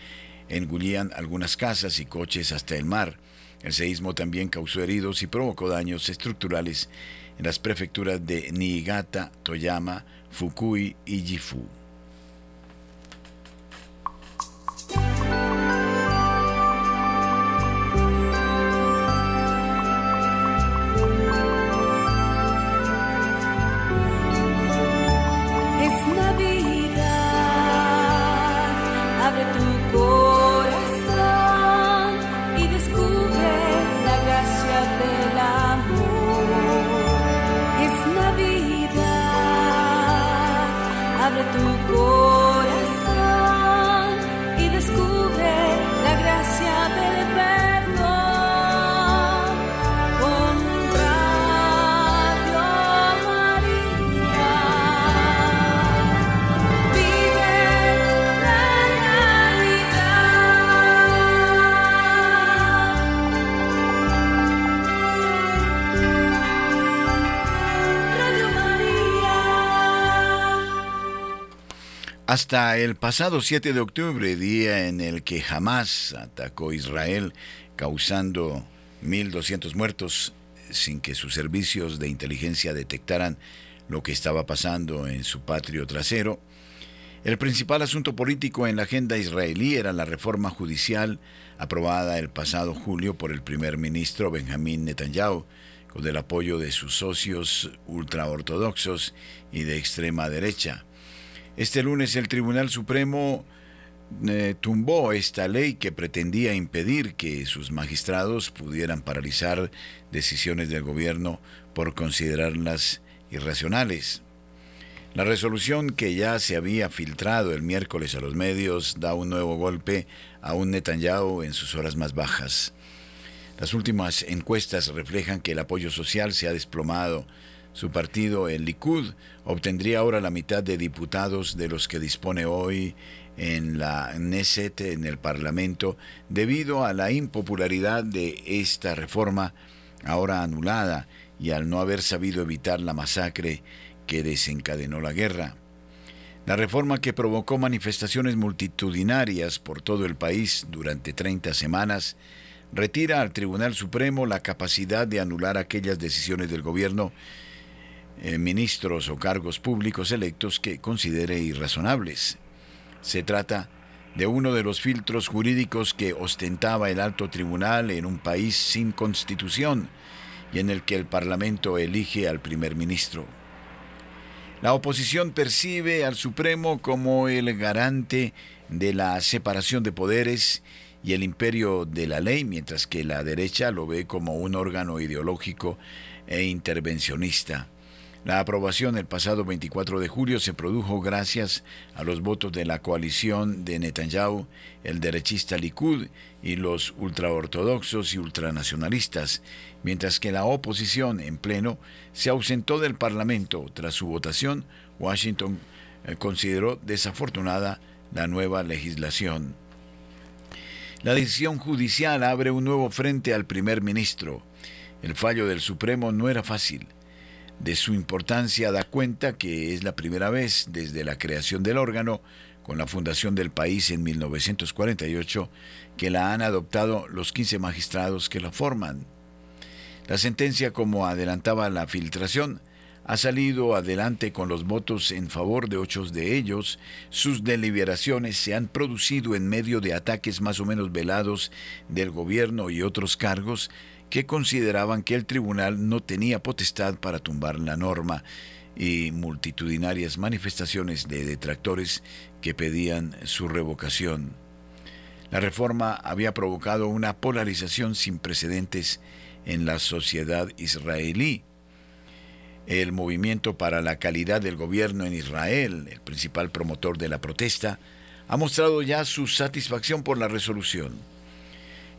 engullían algunas casas y coches hasta el mar. El seísmo también causó heridos y provocó daños estructurales en las prefecturas de Niigata, Toyama, Fukui y Gifu. Hasta el pasado 7 de octubre, día en el que Hamas atacó Israel, causando 1.200 muertos sin que sus servicios de inteligencia detectaran lo que estaba pasando en su patrio trasero, el principal asunto político en la agenda israelí era la reforma judicial aprobada el pasado julio por el primer ministro Benjamín Netanyahu, con el apoyo de sus socios ultraortodoxos y de extrema derecha. Este lunes el Tribunal Supremo eh, tumbó esta ley que pretendía impedir que sus magistrados pudieran paralizar decisiones del gobierno por considerarlas irracionales. La resolución que ya se había filtrado el miércoles a los medios da un nuevo golpe a un Netanyahu en sus horas más bajas. Las últimas encuestas reflejan que el apoyo social se ha desplomado su partido, el Likud, obtendría ahora la mitad de diputados de los que dispone hoy en la Neset, en el Parlamento, debido a la impopularidad de esta reforma ahora anulada y al no haber sabido evitar la masacre que desencadenó la guerra. La reforma que provocó manifestaciones multitudinarias por todo el país durante 30 semanas retira al Tribunal Supremo la capacidad de anular aquellas decisiones del gobierno eh, ministros o cargos públicos electos que considere irrazonables. Se trata de uno de los filtros jurídicos que ostentaba el alto tribunal en un país sin constitución y en el que el Parlamento elige al primer ministro. La oposición percibe al Supremo como el garante de la separación de poderes y el imperio de la ley, mientras que la derecha lo ve como un órgano ideológico e intervencionista. La aprobación el pasado 24 de julio se produjo gracias a los votos de la coalición de Netanyahu, el derechista Likud y los ultraortodoxos y ultranacionalistas, mientras que la oposición en pleno se ausentó del Parlamento. Tras su votación, Washington eh, consideró desafortunada la nueva legislación. La decisión judicial abre un nuevo frente al primer ministro. El fallo del Supremo no era fácil de su importancia da cuenta que es la primera vez desde la creación del órgano, con la fundación del país en 1948, que la han adoptado los 15 magistrados que la forman. La sentencia, como adelantaba la filtración, ha salido adelante con los votos en favor de ocho de ellos. Sus deliberaciones se han producido en medio de ataques más o menos velados del gobierno y otros cargos que consideraban que el tribunal no tenía potestad para tumbar la norma y multitudinarias manifestaciones de detractores que pedían su revocación. La reforma había provocado una polarización sin precedentes en la sociedad israelí. El movimiento para la calidad del gobierno en Israel, el principal promotor de la protesta, ha mostrado ya su satisfacción por la resolución.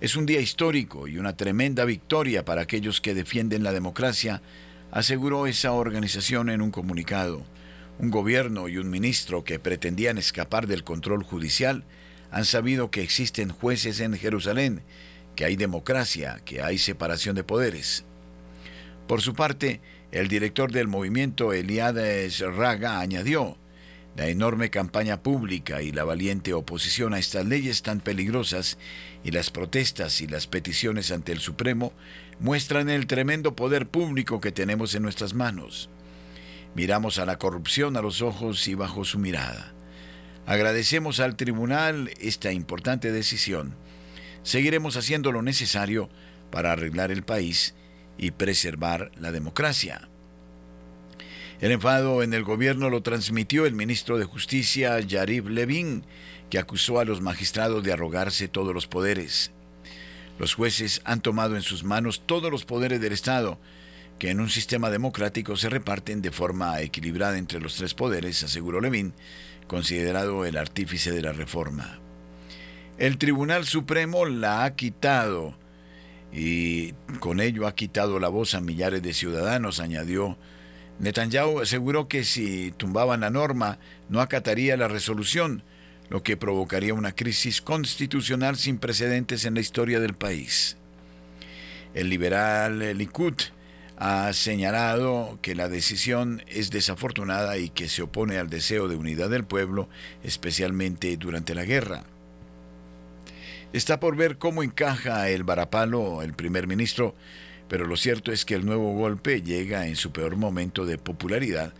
Es un día histórico y una tremenda victoria para aquellos que defienden la democracia, aseguró esa organización en un comunicado. Un gobierno y un ministro que pretendían escapar del control judicial han sabido que existen jueces en Jerusalén, que hay democracia, que hay separación de poderes. Por su parte, el director del movimiento, Eliad Raga, añadió, la enorme campaña pública y la valiente oposición a estas leyes tan peligrosas y las protestas y las peticiones ante el Supremo muestran el tremendo poder público que tenemos en nuestras manos. Miramos a la corrupción a los ojos y bajo su mirada. Agradecemos al tribunal esta importante decisión. Seguiremos haciendo lo necesario para arreglar el país y preservar la democracia. El enfado en el gobierno lo transmitió el ministro de Justicia, Yarib Levin, que acusó a los magistrados de arrogarse todos los poderes. Los jueces han tomado en sus manos todos los poderes del Estado, que en un sistema democrático se reparten de forma equilibrada entre los tres poderes, aseguró Levin, considerado el artífice de la reforma. El Tribunal Supremo la ha quitado y con ello ha quitado la voz a millares de ciudadanos, añadió Netanyahu aseguró que si tumbaban la norma no acataría la resolución, lo que provocaría una crisis constitucional sin precedentes en la historia del país. El liberal Likud ha señalado que la decisión es desafortunada y que se opone al deseo de unidad del pueblo, especialmente durante la guerra. Está por ver cómo encaja el varapalo el primer ministro pero lo cierto es que el nuevo golpe llega en su peor momento de popularidad,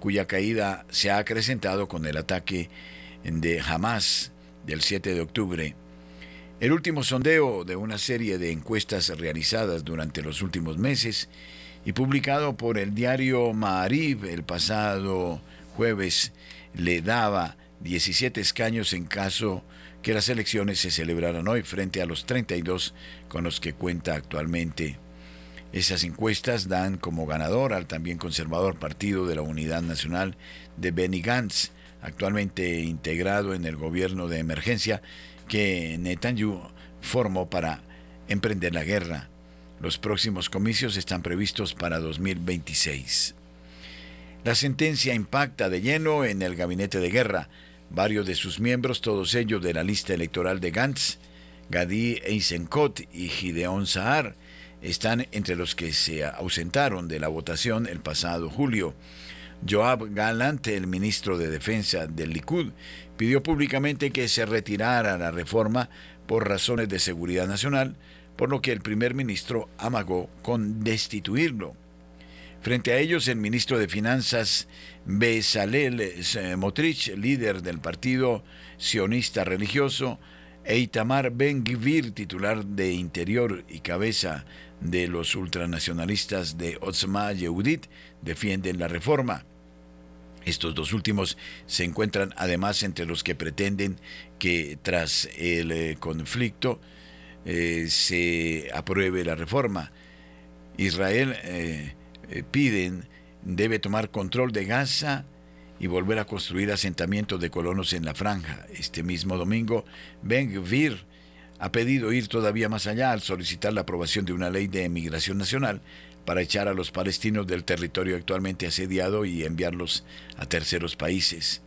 cuya caída se ha acrecentado con el ataque de Hamas del 7 de octubre. El último sondeo de una serie de encuestas realizadas durante los últimos meses y publicado por el diario Maarib el pasado jueves le daba 17 escaños en caso que las elecciones se celebraran hoy frente a los 32 con los que cuenta actualmente. Esas encuestas dan como ganador al también conservador Partido de la Unidad Nacional de Benny Gantz, actualmente integrado en el gobierno de emergencia que Netanyahu formó para emprender la guerra. Los próximos comicios están previstos para 2026. La sentencia impacta de lleno en el gabinete de guerra. Varios de sus miembros, todos ellos de la lista electoral de Gantz, Gadi Eisenkot y Gideon Sahar, están entre los que se ausentaron de la votación el pasado julio. Joab Galant, el ministro de Defensa del Likud, pidió públicamente que se retirara la reforma por razones de seguridad nacional, por lo que el primer ministro amagó con destituirlo. Frente a ellos, el ministro de Finanzas Bezalel Motrich, líder del partido sionista religioso, e Ben-Gvir, titular de Interior y cabeza de los ultranacionalistas de Otzma Yehudit defienden la reforma. Estos dos últimos se encuentran además entre los que pretenden que tras el eh, conflicto eh, se apruebe la reforma. Israel eh, piden debe tomar control de Gaza y volver a construir asentamientos de colonos en la franja. Este mismo domingo, Ben Gvir ha pedido ir todavía más allá al solicitar la aprobación de una ley de emigración nacional para echar a los palestinos del territorio actualmente asediado y enviarlos a terceros países.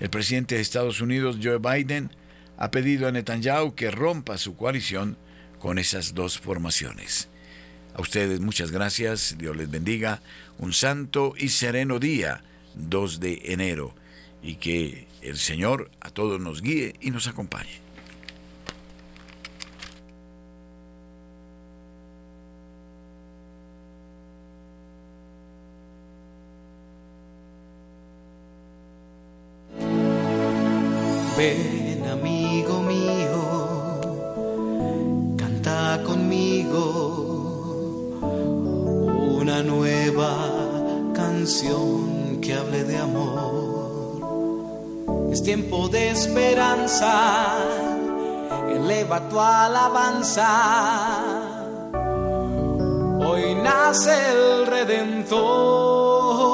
El presidente de Estados Unidos, Joe Biden, ha pedido a Netanyahu que rompa su coalición con esas dos formaciones. A ustedes muchas gracias, Dios les bendiga, un santo y sereno día, 2 de enero, y que el Señor a todos nos guíe y nos acompañe. Ven amigo mío, canta conmigo una nueva canción que hable de amor. Es tiempo de esperanza, eleva tu alabanza. Hoy nace el Redentor.